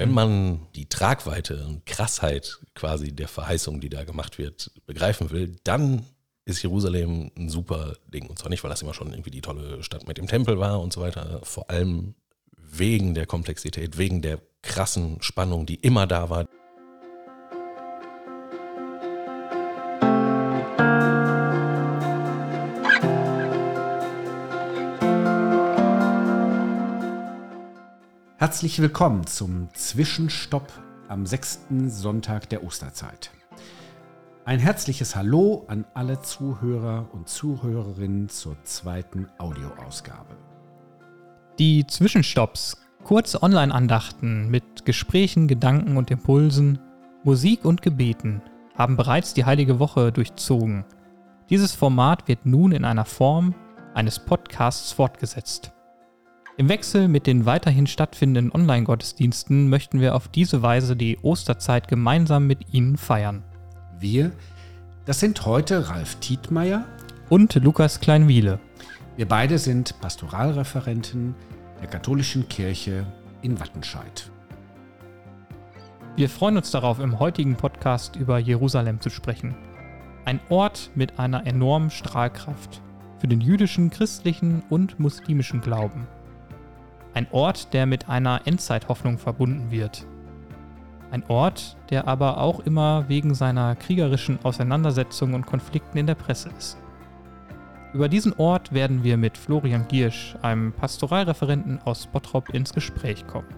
Wenn man die Tragweite und Krassheit quasi der Verheißung, die da gemacht wird, begreifen will, dann ist Jerusalem ein super Ding. Und zwar nicht, weil das immer schon irgendwie die tolle Stadt mit dem Tempel war und so weiter, vor allem wegen der Komplexität, wegen der krassen Spannung, die immer da war. Herzlich willkommen zum Zwischenstopp am sechsten Sonntag der Osterzeit. Ein herzliches Hallo an alle Zuhörer und Zuhörerinnen zur zweiten Audioausgabe. Die Zwischenstopps, kurze Online-Andachten mit Gesprächen, Gedanken und Impulsen, Musik und Gebeten haben bereits die heilige Woche durchzogen. Dieses Format wird nun in einer Form eines Podcasts fortgesetzt. Im Wechsel mit den weiterhin stattfindenden Online-Gottesdiensten möchten wir auf diese Weise die Osterzeit gemeinsam mit Ihnen feiern. Wir, das sind heute Ralf Tietmeier und Lukas Kleinwiele. Wir beide sind Pastoralreferenten der katholischen Kirche in Wattenscheid. Wir freuen uns darauf, im heutigen Podcast über Jerusalem zu sprechen. Ein Ort mit einer enormen Strahlkraft für den jüdischen, christlichen und muslimischen Glauben. Ein Ort, der mit einer Endzeithoffnung verbunden wird. Ein Ort, der aber auch immer wegen seiner kriegerischen Auseinandersetzungen und Konflikten in der Presse ist. Über diesen Ort werden wir mit Florian Giersch, einem Pastoralreferenten aus Bottrop, ins Gespräch kommen.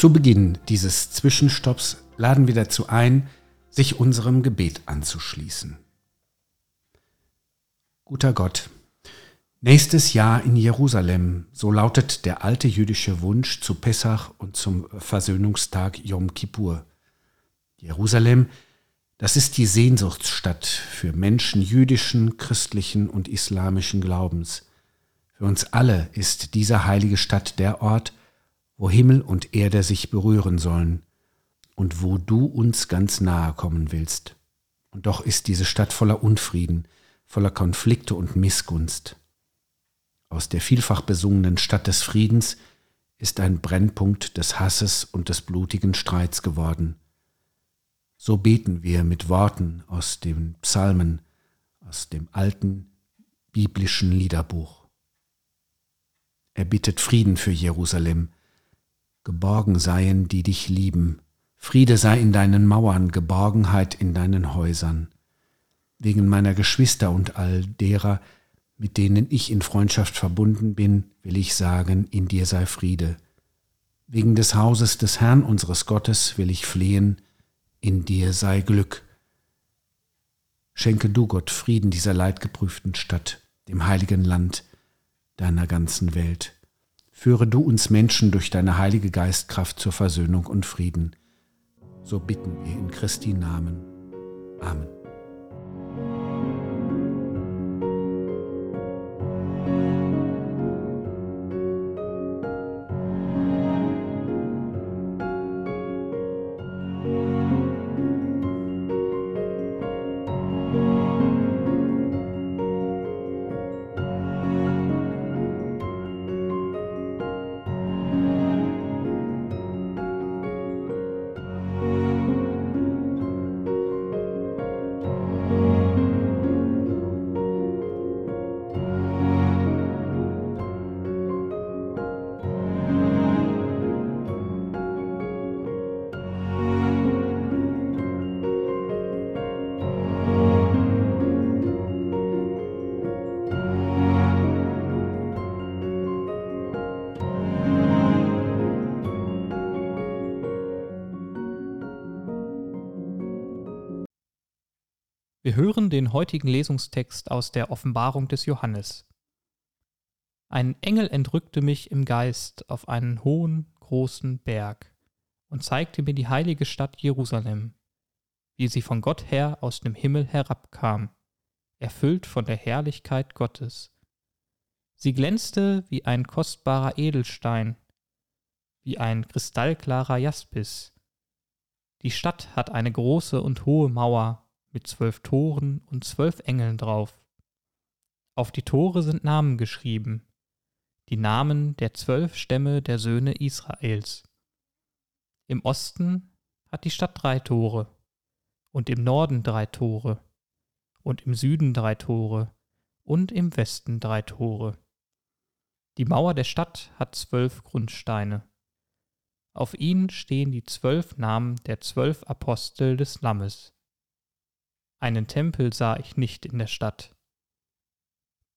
Zu Beginn dieses Zwischenstopps laden wir dazu ein, sich unserem Gebet anzuschließen. Guter Gott, nächstes Jahr in Jerusalem, so lautet der alte jüdische Wunsch zu Pessach und zum Versöhnungstag Yom Kippur. Jerusalem, das ist die Sehnsuchtsstadt für Menschen jüdischen, christlichen und islamischen Glaubens. Für uns alle ist diese heilige Stadt der Ort, wo Himmel und Erde sich berühren sollen und wo du uns ganz nahe kommen willst. Und doch ist diese Stadt voller Unfrieden, voller Konflikte und Missgunst. Aus der vielfach besungenen Stadt des Friedens ist ein Brennpunkt des Hasses und des blutigen Streits geworden. So beten wir mit Worten aus den Psalmen, aus dem alten biblischen Liederbuch. Er bittet Frieden für Jerusalem, geborgen seien, die dich lieben. Friede sei in deinen Mauern, Geborgenheit in deinen Häusern. Wegen meiner Geschwister und all derer, mit denen ich in Freundschaft verbunden bin, will ich sagen, in dir sei Friede. Wegen des Hauses des Herrn unseres Gottes will ich flehen, in dir sei Glück. Schenke du Gott Frieden dieser leidgeprüften Stadt, dem heiligen Land, deiner ganzen Welt. Führe du uns Menschen durch deine heilige Geistkraft zur Versöhnung und Frieden. So bitten wir in Christi Namen. Amen. Wir hören den heutigen Lesungstext aus der Offenbarung des Johannes. Ein Engel entrückte mich im Geist auf einen hohen, großen Berg und zeigte mir die heilige Stadt Jerusalem, wie sie von Gott her aus dem Himmel herabkam, erfüllt von der Herrlichkeit Gottes. Sie glänzte wie ein kostbarer Edelstein, wie ein kristallklarer Jaspis. Die Stadt hat eine große und hohe Mauer mit zwölf Toren und zwölf Engeln drauf. Auf die Tore sind Namen geschrieben, die Namen der zwölf Stämme der Söhne Israels. Im Osten hat die Stadt drei Tore, und im Norden drei Tore, und im Süden drei Tore, und im Westen drei Tore. Die Mauer der Stadt hat zwölf Grundsteine. Auf ihnen stehen die zwölf Namen der zwölf Apostel des Lammes. Einen Tempel sah ich nicht in der Stadt.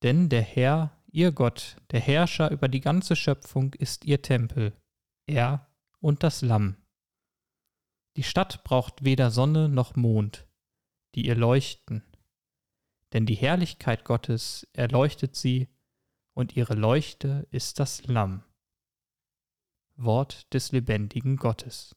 Denn der Herr, ihr Gott, der Herrscher über die ganze Schöpfung, ist ihr Tempel, er und das Lamm. Die Stadt braucht weder Sonne noch Mond, die ihr leuchten, denn die Herrlichkeit Gottes erleuchtet sie, und ihre Leuchte ist das Lamm. Wort des lebendigen Gottes.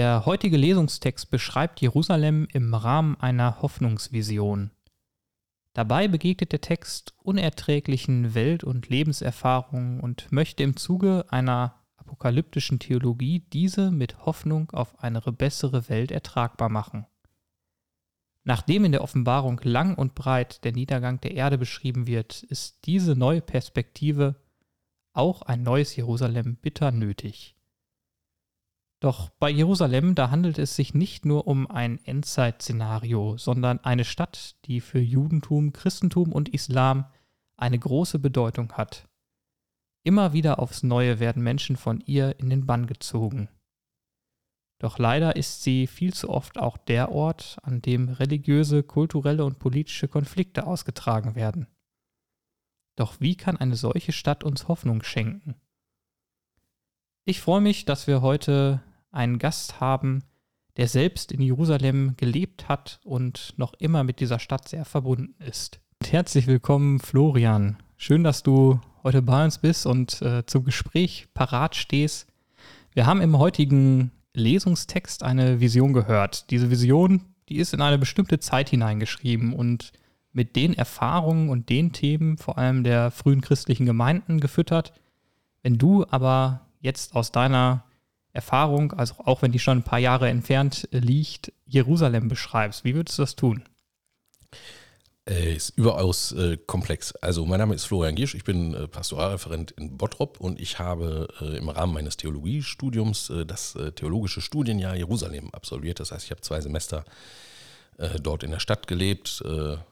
Der heutige Lesungstext beschreibt Jerusalem im Rahmen einer Hoffnungsvision. Dabei begegnet der Text unerträglichen Welt- und Lebenserfahrungen und möchte im Zuge einer apokalyptischen Theologie diese mit Hoffnung auf eine bessere Welt ertragbar machen. Nachdem in der Offenbarung lang und breit der Niedergang der Erde beschrieben wird, ist diese neue Perspektive auch ein neues Jerusalem bitter nötig. Doch bei Jerusalem, da handelt es sich nicht nur um ein Endzeit-Szenario, sondern eine Stadt, die für Judentum, Christentum und Islam eine große Bedeutung hat. Immer wieder aufs Neue werden Menschen von ihr in den Bann gezogen. Doch leider ist sie viel zu oft auch der Ort, an dem religiöse, kulturelle und politische Konflikte ausgetragen werden. Doch wie kann eine solche Stadt uns Hoffnung schenken? Ich freue mich, dass wir heute einen Gast haben, der selbst in Jerusalem gelebt hat und noch immer mit dieser Stadt sehr verbunden ist. Und herzlich willkommen, Florian. Schön, dass du heute bei uns bist und äh, zum Gespräch parat stehst. Wir haben im heutigen Lesungstext eine Vision gehört. Diese Vision, die ist in eine bestimmte Zeit hineingeschrieben und mit den Erfahrungen und den Themen, vor allem der frühen christlichen Gemeinden, gefüttert. Wenn du aber jetzt aus deiner Erfahrung, also auch wenn die schon ein paar Jahre entfernt äh, liegt, Jerusalem beschreibst. Wie würdest du das tun? Äh, ist überaus äh, komplex. Also mein Name ist Florian Giersch, ich bin äh, Pastoralreferent in Bottrop und ich habe äh, im Rahmen meines Theologiestudiums äh, das theologische Studienjahr Jerusalem absolviert. Das heißt, ich habe zwei Semester dort in der Stadt gelebt. Ähm,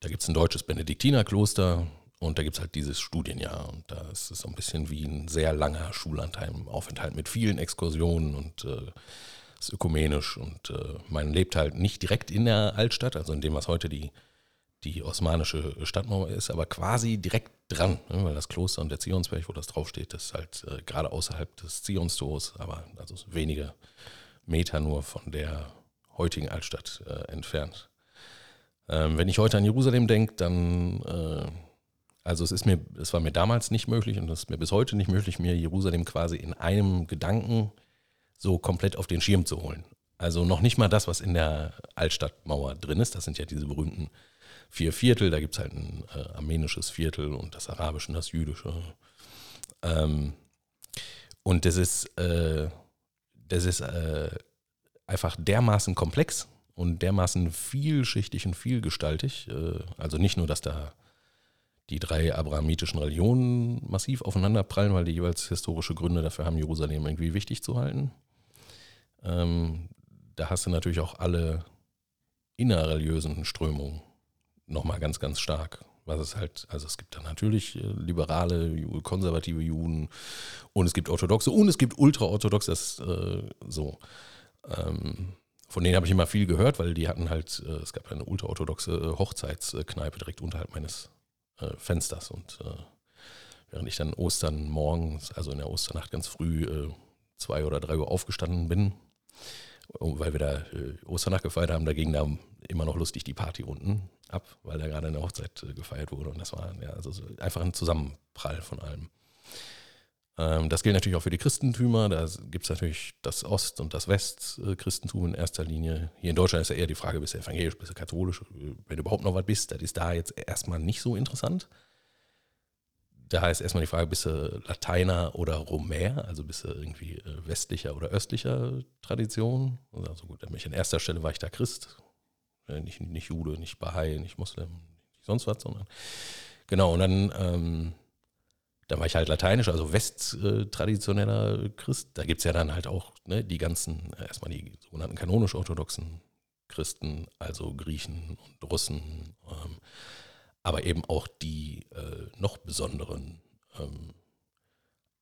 da gibt es ein deutsches Benediktinerkloster, und da gibt es halt dieses Studienjahr. Und da ist es so ein bisschen wie ein sehr langer Schulaufenthalt mit vielen Exkursionen und äh, ist ökumenisch. Und äh, man lebt halt nicht direkt in der Altstadt, also in dem, was heute die, die osmanische Stadtmauer ist, aber quasi direkt dran, ne, weil das Kloster und der Zionsberg, wo das draufsteht, ist halt äh, gerade außerhalb des Zionstors, aber also wenige Meter nur von der heutigen Altstadt äh, entfernt. Ähm, wenn ich heute an Jerusalem denke, dann äh, also es ist mir, es war mir damals nicht möglich und es ist mir bis heute nicht möglich, mir Jerusalem quasi in einem Gedanken so komplett auf den Schirm zu holen. Also noch nicht mal das, was in der Altstadtmauer drin ist. Das sind ja diese berühmten vier Viertel. Da gibt es halt ein äh, armenisches Viertel und das arabische und das jüdische. Ähm, und das ist, äh, das ist äh, einfach dermaßen komplex und dermaßen vielschichtig und vielgestaltig. Äh, also nicht nur, dass da die drei abrahamitischen Religionen massiv aufeinanderprallen, weil die jeweils historische Gründe dafür haben, Jerusalem irgendwie wichtig zu halten. Ähm, da hast du natürlich auch alle innerreligiösen Strömungen nochmal ganz, ganz stark. Was es halt, also es gibt da natürlich äh, liberale, konservative Juden und es gibt orthodoxe und es gibt ultraorthodoxe, das äh, so. Ähm, von denen habe ich immer viel gehört, weil die hatten halt, äh, es gab eine ultraorthodoxe Hochzeitskneipe direkt unterhalb meines äh, Fensters. Und äh, während ich dann Ostern morgens, also in der Osternacht ganz früh, äh, zwei oder drei Uhr aufgestanden bin, weil wir da äh, Osternacht gefeiert haben, da ging da immer noch lustig die Party unten ab, weil da gerade eine Hochzeit gefeiert wurde und das war ja, also so einfach ein Zusammenprall von allem. Ähm, das gilt natürlich auch für die Christentümer. Da gibt es natürlich das Ost- und das West-Christentum in erster Linie. Hier in Deutschland ist ja eher die Frage, bist du evangelisch, bist du katholisch, wenn du überhaupt noch was bist, das ist da jetzt erstmal nicht so interessant. Da ist erstmal die Frage, bist du Lateiner oder Romär, also bist du irgendwie äh, westlicher oder östlicher Tradition. Also gut, an erster Stelle war ich da Christ, äh, nicht, nicht Jude, nicht Bahai, nicht Muslim, nicht sonst was, sondern genau, und dann ähm, da war ich halt lateinisch, also westtraditioneller Christ. Da gibt es ja dann halt auch ne, die ganzen, erstmal die sogenannten kanonisch-orthodoxen Christen, also Griechen und Russen, ähm, aber eben auch die äh, noch besonderen, ähm,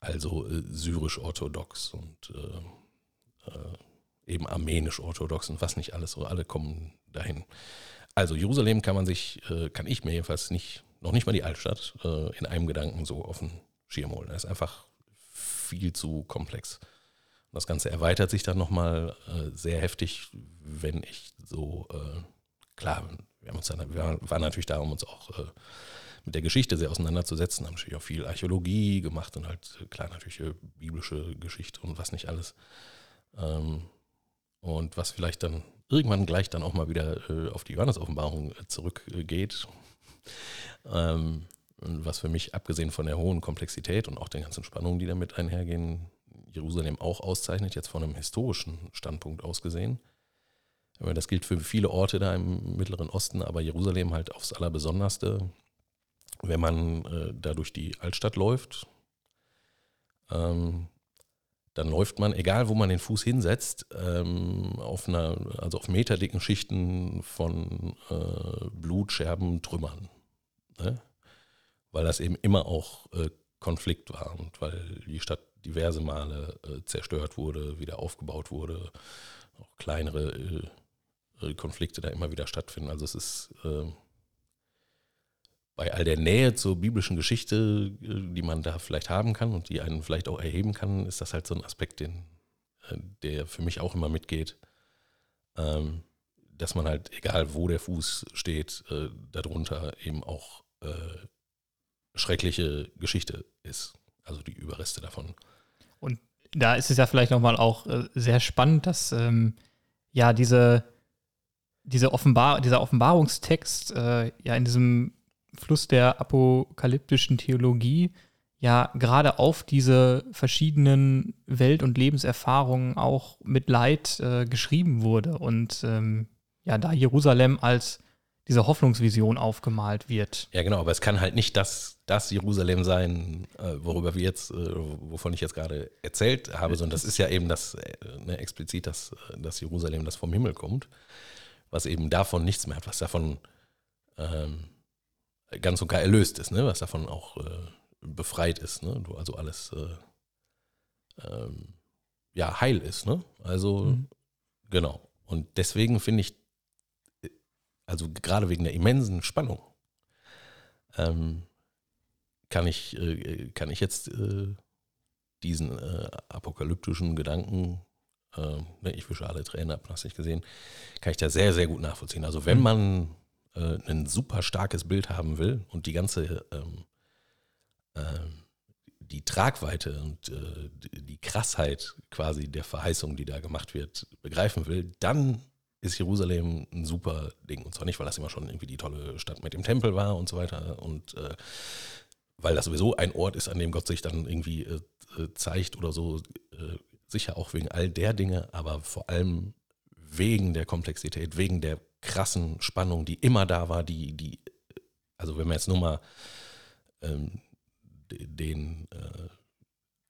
also äh, syrisch-orthodox und äh, äh eben armenisch-orthodox und was nicht alles, so alle kommen dahin. Also Jerusalem kann man sich, äh, kann ich mir jedenfalls nicht noch nicht mal die Altstadt, äh, in einem Gedanken so auf den Schirm holen. Das ist einfach viel zu komplex. Und das Ganze erweitert sich dann nochmal äh, sehr heftig, wenn ich so, äh, klar, wir, haben uns dann, wir waren natürlich da, um uns auch äh, mit der Geschichte sehr auseinanderzusetzen, haben natürlich auch viel Archäologie gemacht und halt, äh, klar, natürlich äh, biblische Geschichte und was nicht alles. Ähm, und was vielleicht dann irgendwann gleich dann auch mal wieder äh, auf die Johannes-Offenbarung zurückgeht, ähm, was für mich, abgesehen von der hohen Komplexität und auch den ganzen Spannungen, die damit einhergehen, Jerusalem auch auszeichnet, jetzt von einem historischen Standpunkt aus gesehen. Das gilt für viele Orte da im Mittleren Osten, aber Jerusalem halt aufs Allerbesonderste, wenn man äh, da durch die Altstadt läuft. Ähm, dann läuft man, egal wo man den Fuß hinsetzt, ähm, auf einer, also auf meterdicken Schichten von äh, Blutscherben, Trümmern ne? weil das eben immer auch äh, Konflikt war und weil die Stadt diverse Male äh, zerstört wurde, wieder aufgebaut wurde, auch kleinere äh, äh Konflikte da immer wieder stattfinden. Also es ist äh, bei all der Nähe zur biblischen Geschichte, äh, die man da vielleicht haben kann und die einen vielleicht auch erheben kann, ist das halt so ein Aspekt, den, der für mich auch immer mitgeht. Ähm, dass man halt, egal wo der Fuß steht, darunter eben auch äh, schreckliche Geschichte ist. Also die Überreste davon. Und da ist es ja vielleicht nochmal auch äh, sehr spannend, dass ähm, ja diese, diese Offenbar dieser Offenbarungstext äh, ja in diesem Fluss der apokalyptischen Theologie ja gerade auf diese verschiedenen Welt- und Lebenserfahrungen auch mit Leid äh, geschrieben wurde. Und ähm, ja, da Jerusalem als diese Hoffnungsvision aufgemalt wird. Ja, genau, aber es kann halt nicht das, das Jerusalem sein, äh, worüber wir jetzt, äh, wovon ich jetzt gerade erzählt habe, sondern das ist ja eben das äh, ne, explizit das, das Jerusalem, das vom Himmel kommt, was eben davon nichts mehr hat, was davon ähm, ganz und gar erlöst ist, ne? was davon auch äh, befreit ist, ne? also alles äh, ähm, ja heil ist, ne? Also mhm. genau. Und deswegen finde ich also gerade wegen der immensen Spannung, ähm, kann, ich, äh, kann ich jetzt äh, diesen äh, apokalyptischen Gedanken, äh, ich wische alle Tränen ab, hast nicht gesehen, kann ich da sehr, sehr gut nachvollziehen. Also wenn mhm. man äh, ein super starkes Bild haben will und die ganze ähm, ähm die Tragweite und äh, die Krassheit quasi der Verheißung, die da gemacht wird, begreifen will, dann ist Jerusalem ein super Ding. Und zwar nicht, weil das immer schon irgendwie die tolle Stadt mit dem Tempel war und so weiter. Und äh, weil das sowieso ein Ort ist, an dem Gott sich dann irgendwie äh, äh, zeigt oder so. Äh, sicher auch wegen all der Dinge, aber vor allem wegen der Komplexität, wegen der krassen Spannung, die immer da war, die, die, also wenn man jetzt nur mal ähm, den, äh,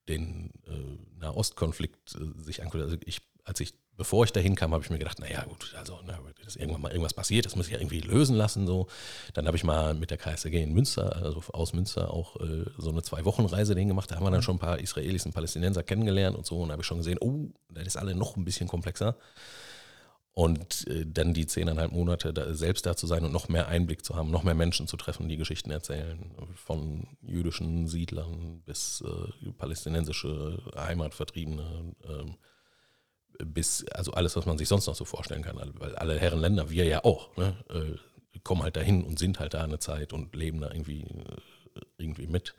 den äh, Nahostkonflikt sich anguckt, also ich, als ich bevor ich dahin kam, habe ich mir gedacht, naja gut, also na, ist irgendwann mal irgendwas passiert, das muss ich ja irgendwie lösen lassen. So. Dann habe ich mal mit der KSG in Münster, also aus Münster auch äh, so eine Zwei-Wochen-Reise dahin gemacht. Da haben wir dann mhm. schon ein paar Israelis und Palästinenser kennengelernt und so. Und da habe ich schon gesehen, oh, das ist alle noch ein bisschen komplexer. Und äh, dann die zehneinhalb Monate da, selbst da zu sein und noch mehr Einblick zu haben, noch mehr Menschen zu treffen, die Geschichten erzählen, von jüdischen Siedlern bis äh, palästinensische Heimatvertriebene, äh, bis, also alles, was man sich sonst noch so vorstellen kann. Weil alle Herren Länder, wir ja auch, ne, äh, kommen halt dahin und sind halt da eine Zeit und leben da irgendwie, äh, irgendwie mit.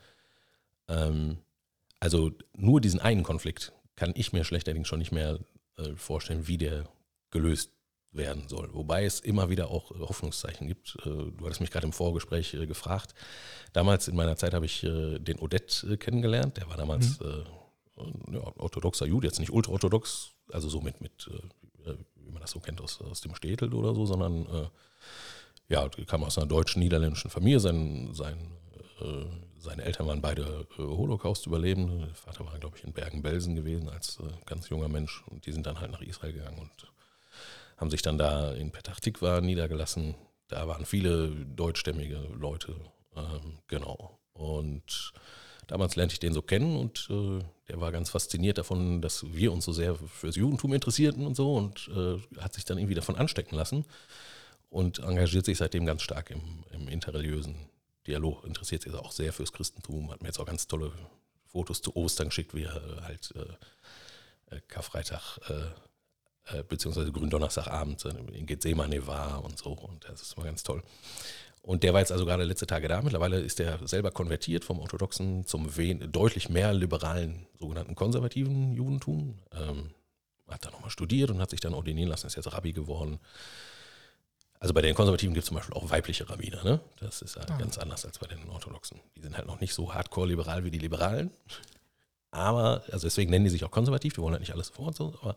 Ähm, also nur diesen einen Konflikt kann ich mir schlechterdings schon nicht mehr äh, vorstellen, wie der gelöst werden soll. Wobei es immer wieder auch Hoffnungszeichen gibt. Äh, du hattest mich gerade im Vorgespräch äh, gefragt. Damals in meiner Zeit habe ich äh, den Odette kennengelernt. Der war damals mhm. ja, orthodoxer Jude, jetzt nicht ultraorthodox, also so mit, mit wie man das so kennt aus, aus dem Städtel oder so, sondern ja, kam aus einer deutschen, niederländischen Familie. Sein, sein, seine Eltern waren beide Holocaust-Überlebende. Der Vater war, glaube ich, in Bergen-Belsen gewesen als ganz junger Mensch und die sind dann halt nach Israel gegangen und haben sich dann da in Petach Tikva niedergelassen. Da waren viele deutschstämmige Leute, ähm, genau. Und damals lernte ich den so kennen und äh, der war ganz fasziniert davon, dass wir uns so sehr fürs Judentum interessierten und so und äh, hat sich dann irgendwie davon anstecken lassen und engagiert sich seitdem ganz stark im, im interreligiösen Dialog, interessiert sich auch sehr fürs Christentum, hat mir jetzt auch ganz tolle Fotos zu Ostern geschickt, wie er halt äh, äh Karfreitag äh, äh, beziehungsweise Gründonnerstagabend in Gethsemane war und so. Und das ist immer ganz toll. Und der war jetzt also gerade letzte Tage da. Mittlerweile ist er selber konvertiert vom orthodoxen zum deutlich mehr liberalen, sogenannten konservativen Judentum. Ähm, hat dann nochmal studiert und hat sich dann ordinieren lassen, ist jetzt Rabbi geworden. Also bei den Konservativen gibt es zum Beispiel auch weibliche Rabbiner. Ne? Das ist halt ah. ganz anders als bei den Orthodoxen. Die sind halt noch nicht so hardcore liberal wie die Liberalen. Aber, also deswegen nennen die sich auch konservativ, die wollen halt nicht alles sofort so, aber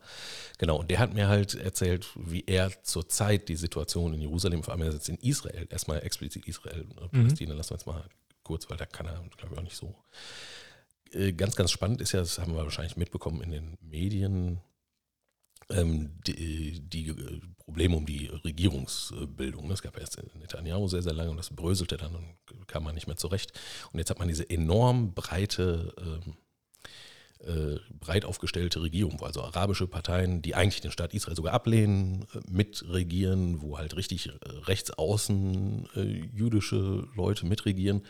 genau, und der hat mir halt erzählt, wie er zurzeit die Situation in Jerusalem, vor allem jetzt in Israel, erstmal explizit Israel, ne, mhm. Palästina, lassen wir jetzt mal kurz, weil da kann er, glaube ich, auch nicht so. Äh, ganz, ganz spannend ist ja, das haben wir wahrscheinlich mitbekommen in den Medien, ähm, die, die, Probleme um die Regierungsbildung. Es gab erst Netanyahu sehr, sehr lange und das bröselte dann und kam man nicht mehr zurecht. Und jetzt hat man diese enorm breite ähm, äh, breit aufgestellte Regierung, wo also arabische Parteien, die eigentlich den Staat Israel sogar ablehnen, äh, mitregieren, wo halt richtig äh, rechtsaußen jüdische Leute mitregieren.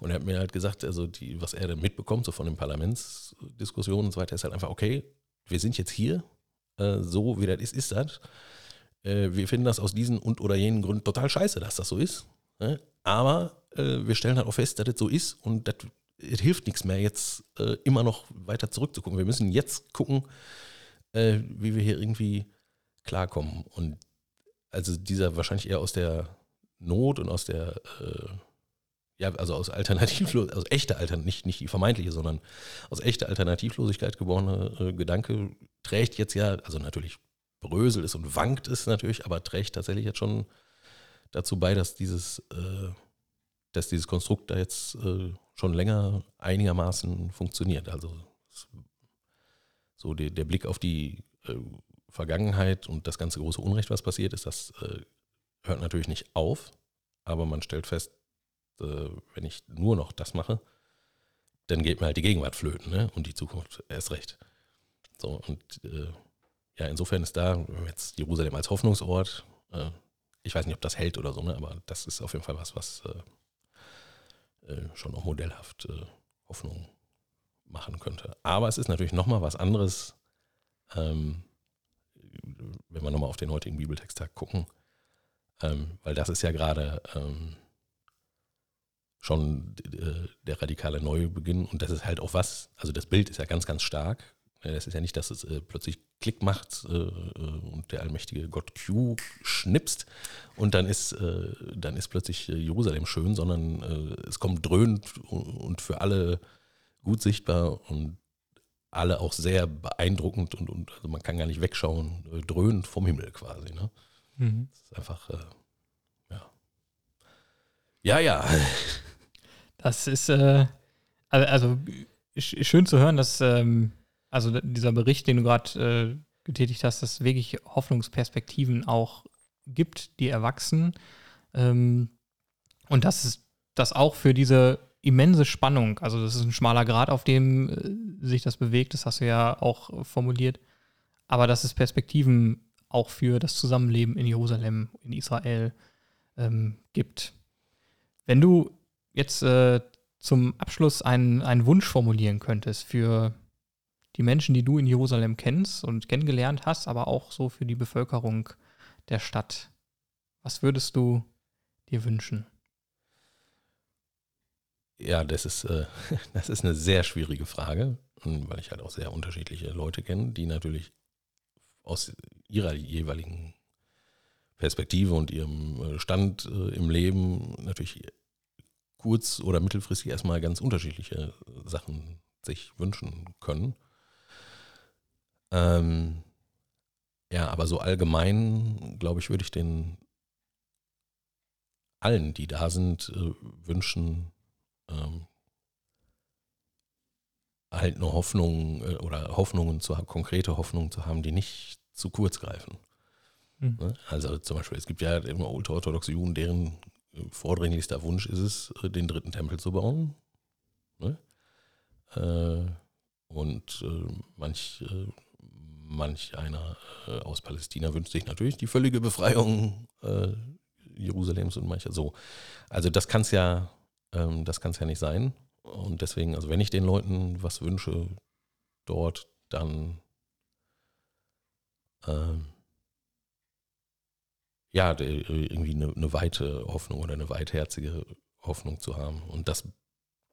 Und er hat mir halt gesagt, also die, was er da mitbekommt, so von den Parlamentsdiskussionen und so weiter, ist halt einfach, okay, wir sind jetzt hier, so wie das ist, ist das. Wir finden das aus diesen und oder jenen Gründen total scheiße, dass das so ist. Ne? Aber wir stellen halt auch fest, dass das so ist und das es hilft nichts mehr, jetzt äh, immer noch weiter zurückzugucken. Wir müssen jetzt gucken, äh, wie wir hier irgendwie klarkommen. Und also dieser wahrscheinlich eher aus der Not und aus der, äh, ja, also aus Alternativlosigkeit, aus echter Alternativ, nicht, nicht die vermeintliche, sondern aus echter Alternativlosigkeit geborene äh, Gedanke trägt jetzt ja, also natürlich bröselt es und wankt es natürlich, aber trägt tatsächlich jetzt schon dazu bei, dass dieses, äh, dass dieses Konstrukt da jetzt äh, schon länger einigermaßen funktioniert. Also so der, der Blick auf die äh, Vergangenheit und das ganze große Unrecht, was passiert ist, das äh, hört natürlich nicht auf, aber man stellt fest, äh, wenn ich nur noch das mache, dann geht mir halt die Gegenwart flöten ne? und die Zukunft erst recht. So, und äh, ja, insofern ist da jetzt Jerusalem als Hoffnungsort, äh, ich weiß nicht, ob das hält oder so, ne? aber das ist auf jeden Fall was, was äh, schon auch modellhaft äh, Hoffnung machen könnte. Aber es ist natürlich nochmal was anderes, ähm, wenn wir nochmal auf den heutigen Bibeltexttag gucken, ähm, weil das ist ja gerade ähm, schon äh, der radikale Neubeginn und das ist halt auch was, also das Bild ist ja ganz, ganz stark das ist ja nicht, dass es äh, plötzlich Klick macht äh, äh und der allmächtige Gott Q schnipst und dann ist, äh, dann ist plötzlich äh, Jerusalem schön, sondern äh, es kommt dröhnend und für alle gut sichtbar und alle auch sehr beeindruckend und, und also man kann gar nicht wegschauen, dröhnend vom Himmel quasi. Ne? Mhm. Das ist einfach, ja. Ja, ja. Das ist, also schön zu hören, dass. Ähm also dieser Bericht, den du gerade äh, getätigt hast, dass es wirklich Hoffnungsperspektiven auch gibt, die erwachsen. Ähm, und dass es das auch für diese immense Spannung, also das ist ein schmaler Grad, auf dem äh, sich das bewegt, das hast du ja auch formuliert, aber dass es Perspektiven auch für das Zusammenleben in Jerusalem, in Israel ähm, gibt. Wenn du jetzt äh, zum Abschluss einen, einen Wunsch formulieren könntest für die Menschen, die du in Jerusalem kennst und kennengelernt hast, aber auch so für die Bevölkerung der Stadt, was würdest du dir wünschen? Ja, das ist, äh, das ist eine sehr schwierige Frage, weil ich halt auch sehr unterschiedliche Leute kenne, die natürlich aus ihrer jeweiligen Perspektive und ihrem äh, Stand äh, im Leben natürlich kurz- oder mittelfristig erstmal ganz unterschiedliche Sachen sich wünschen können. Ähm, ja, aber so allgemein, glaube ich, würde ich den allen, die da sind, äh, wünschen, ähm, halt eine Hoffnung äh, oder Hoffnungen zu haben, konkrete Hoffnungen zu haben, die nicht zu kurz greifen. Mhm. Also zum Beispiel, es gibt ja immer ultraorthodoxe Juden, deren vordringlichster Wunsch ist es, äh, den dritten Tempel zu bauen. Ne? Äh, und äh, manch, äh, manch einer äh, aus Palästina wünscht sich natürlich die völlige Befreiung äh, Jerusalems und mancher so. Also das kann es ja, ähm, das kann es ja nicht sein. Und deswegen, also wenn ich den Leuten was wünsche dort, dann ähm, ja, irgendwie eine, eine, weite Hoffnung oder eine weitherzige Hoffnung zu haben. Und das,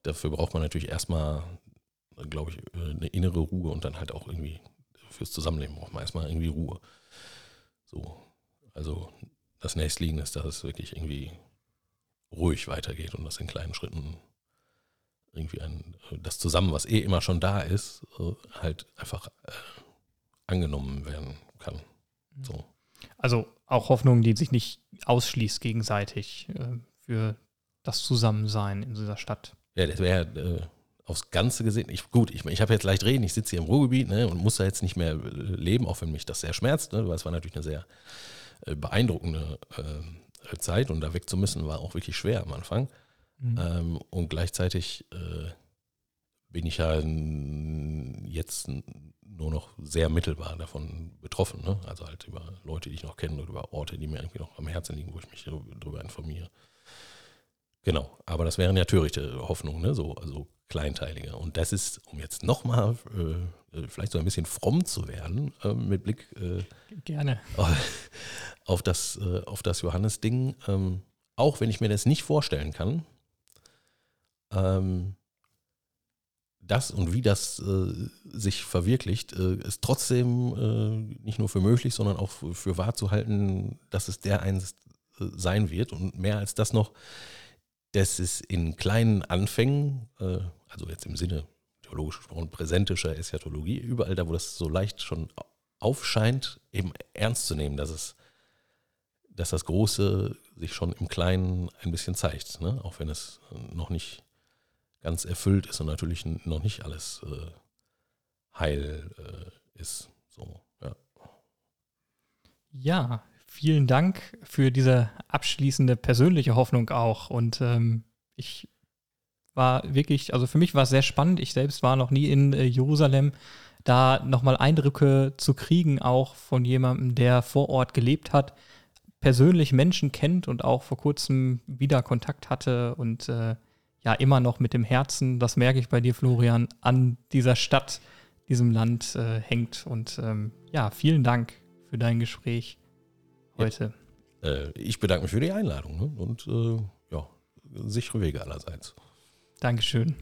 dafür braucht man natürlich erstmal, glaube ich, eine innere Ruhe und dann halt auch irgendwie fürs Zusammenleben braucht man erstmal irgendwie Ruhe. So. Also das nächstliegende ist, dass es wirklich irgendwie ruhig weitergeht und das in kleinen Schritten irgendwie ein, das zusammen, was eh immer schon da ist, halt einfach äh, angenommen werden kann. So. Also auch Hoffnung, die sich nicht ausschließt gegenseitig äh, für das Zusammensein in dieser Stadt. Ja, das wäre äh, aufs Ganze gesehen. Ich, gut, ich, ich habe jetzt leicht reden, ich sitze hier im Ruhrgebiet ne, und muss da jetzt nicht mehr leben, auch wenn mich das sehr schmerzt, ne, weil es war natürlich eine sehr äh, beeindruckende äh, Zeit und da weg zu müssen war auch wirklich schwer am Anfang. Mhm. Ähm, und gleichzeitig äh, bin ich ja jetzt nur noch sehr mittelbar davon betroffen. Ne? Also halt über Leute, die ich noch kenne oder über Orte, die mir irgendwie noch am Herzen liegen, wo ich mich darüber informiere. Genau, aber das wären ja törichte Hoffnungen, ne? so also kleinteilige. Und das ist, um jetzt nochmal äh, äh, vielleicht so ein bisschen fromm zu werden, äh, mit Blick äh, Gerne. auf das, äh, auf das Johannes-Ding, ähm, auch wenn ich mir das nicht vorstellen kann, ähm, das und wie das äh, sich verwirklicht, äh, ist trotzdem äh, nicht nur für möglich, sondern auch für, für wahr zu halten, dass es der einst äh, sein wird. Und mehr als das noch, dass es in kleinen Anfängen, also jetzt im Sinne theologisch gesprochen, präsentischer Eschatologie, überall da, wo das so leicht schon aufscheint, eben ernst zu nehmen, dass es dass das Große sich schon im Kleinen ein bisschen zeigt, ne? auch wenn es noch nicht ganz erfüllt ist und natürlich noch nicht alles äh, heil äh, ist. So, ja. ja, vielen Dank für diese abschließende persönliche Hoffnung auch. Und ähm, ich war wirklich, also für mich war es sehr spannend. Ich selbst war noch nie in äh, Jerusalem. Da nochmal Eindrücke zu kriegen, auch von jemandem, der vor Ort gelebt hat, persönlich Menschen kennt und auch vor kurzem wieder Kontakt hatte und äh, ja immer noch mit dem Herzen, das merke ich bei dir, Florian, an dieser Stadt, diesem Land äh, hängt. Und ähm, ja, vielen Dank für dein Gespräch heute. Ja. Äh, ich bedanke mich für die Einladung ne? und äh, ja, sichere Wege allerseits. Dankeschön.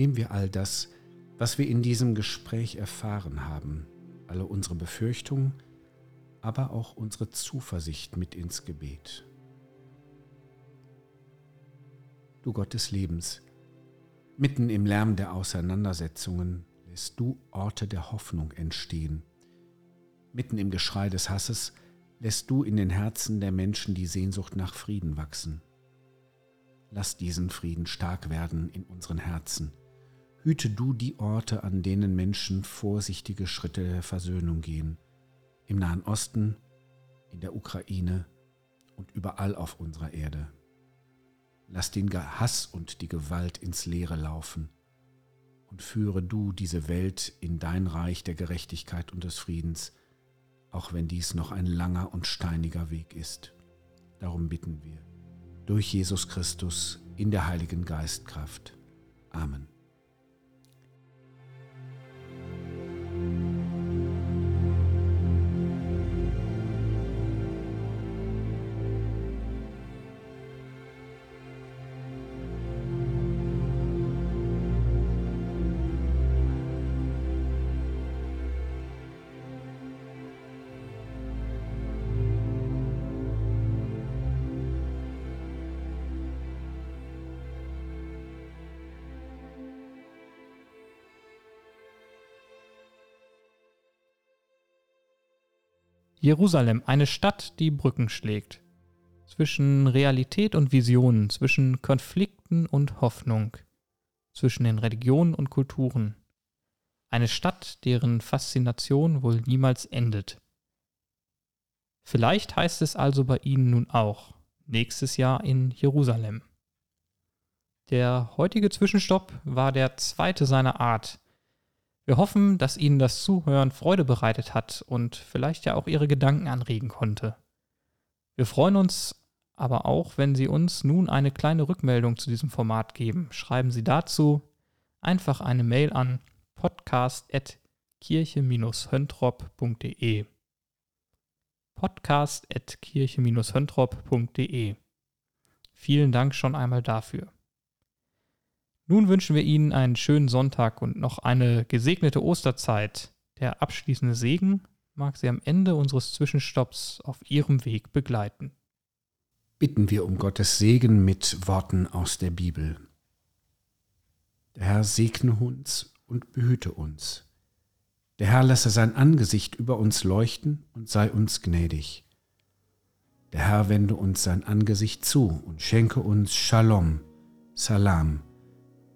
Nehmen wir all das, was wir in diesem Gespräch erfahren haben, alle unsere Befürchtungen, aber auch unsere Zuversicht mit ins Gebet. du Gott des Lebens. Mitten im Lärm der Auseinandersetzungen lässt du Orte der Hoffnung entstehen. Mitten im Geschrei des Hasses lässt du in den Herzen der Menschen die Sehnsucht nach Frieden wachsen. Lass diesen Frieden stark werden in unseren Herzen. Hüte du die Orte, an denen Menschen vorsichtige Schritte der Versöhnung gehen. Im Nahen Osten, in der Ukraine und überall auf unserer Erde. Lass den Hass und die Gewalt ins Leere laufen und führe du diese Welt in dein Reich der Gerechtigkeit und des Friedens, auch wenn dies noch ein langer und steiniger Weg ist. Darum bitten wir. Durch Jesus Christus in der Heiligen Geistkraft. Amen. Jerusalem, eine Stadt, die Brücken schlägt. Zwischen Realität und Visionen, zwischen Konflikten und Hoffnung, zwischen den Religionen und Kulturen. Eine Stadt, deren Faszination wohl niemals endet. Vielleicht heißt es also bei Ihnen nun auch nächstes Jahr in Jerusalem. Der heutige Zwischenstopp war der zweite seiner Art, wir hoffen, dass Ihnen das Zuhören Freude bereitet hat und vielleicht ja auch Ihre Gedanken anregen konnte. Wir freuen uns aber auch, wenn Sie uns nun eine kleine Rückmeldung zu diesem Format geben. Schreiben Sie dazu einfach eine Mail an podcast.kirche-höntrop.de podcast.kirche-höntrop.de Vielen Dank schon einmal dafür. Nun wünschen wir Ihnen einen schönen Sonntag und noch eine gesegnete Osterzeit. Der abschließende Segen mag Sie am Ende unseres Zwischenstopps auf Ihrem Weg begleiten. Bitten wir um Gottes Segen mit Worten aus der Bibel. Der Herr segne uns und behüte uns. Der Herr lasse sein Angesicht über uns leuchten und sei uns gnädig. Der Herr wende uns sein Angesicht zu und schenke uns Shalom, Salam,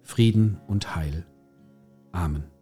Frieden und Heil. Amen.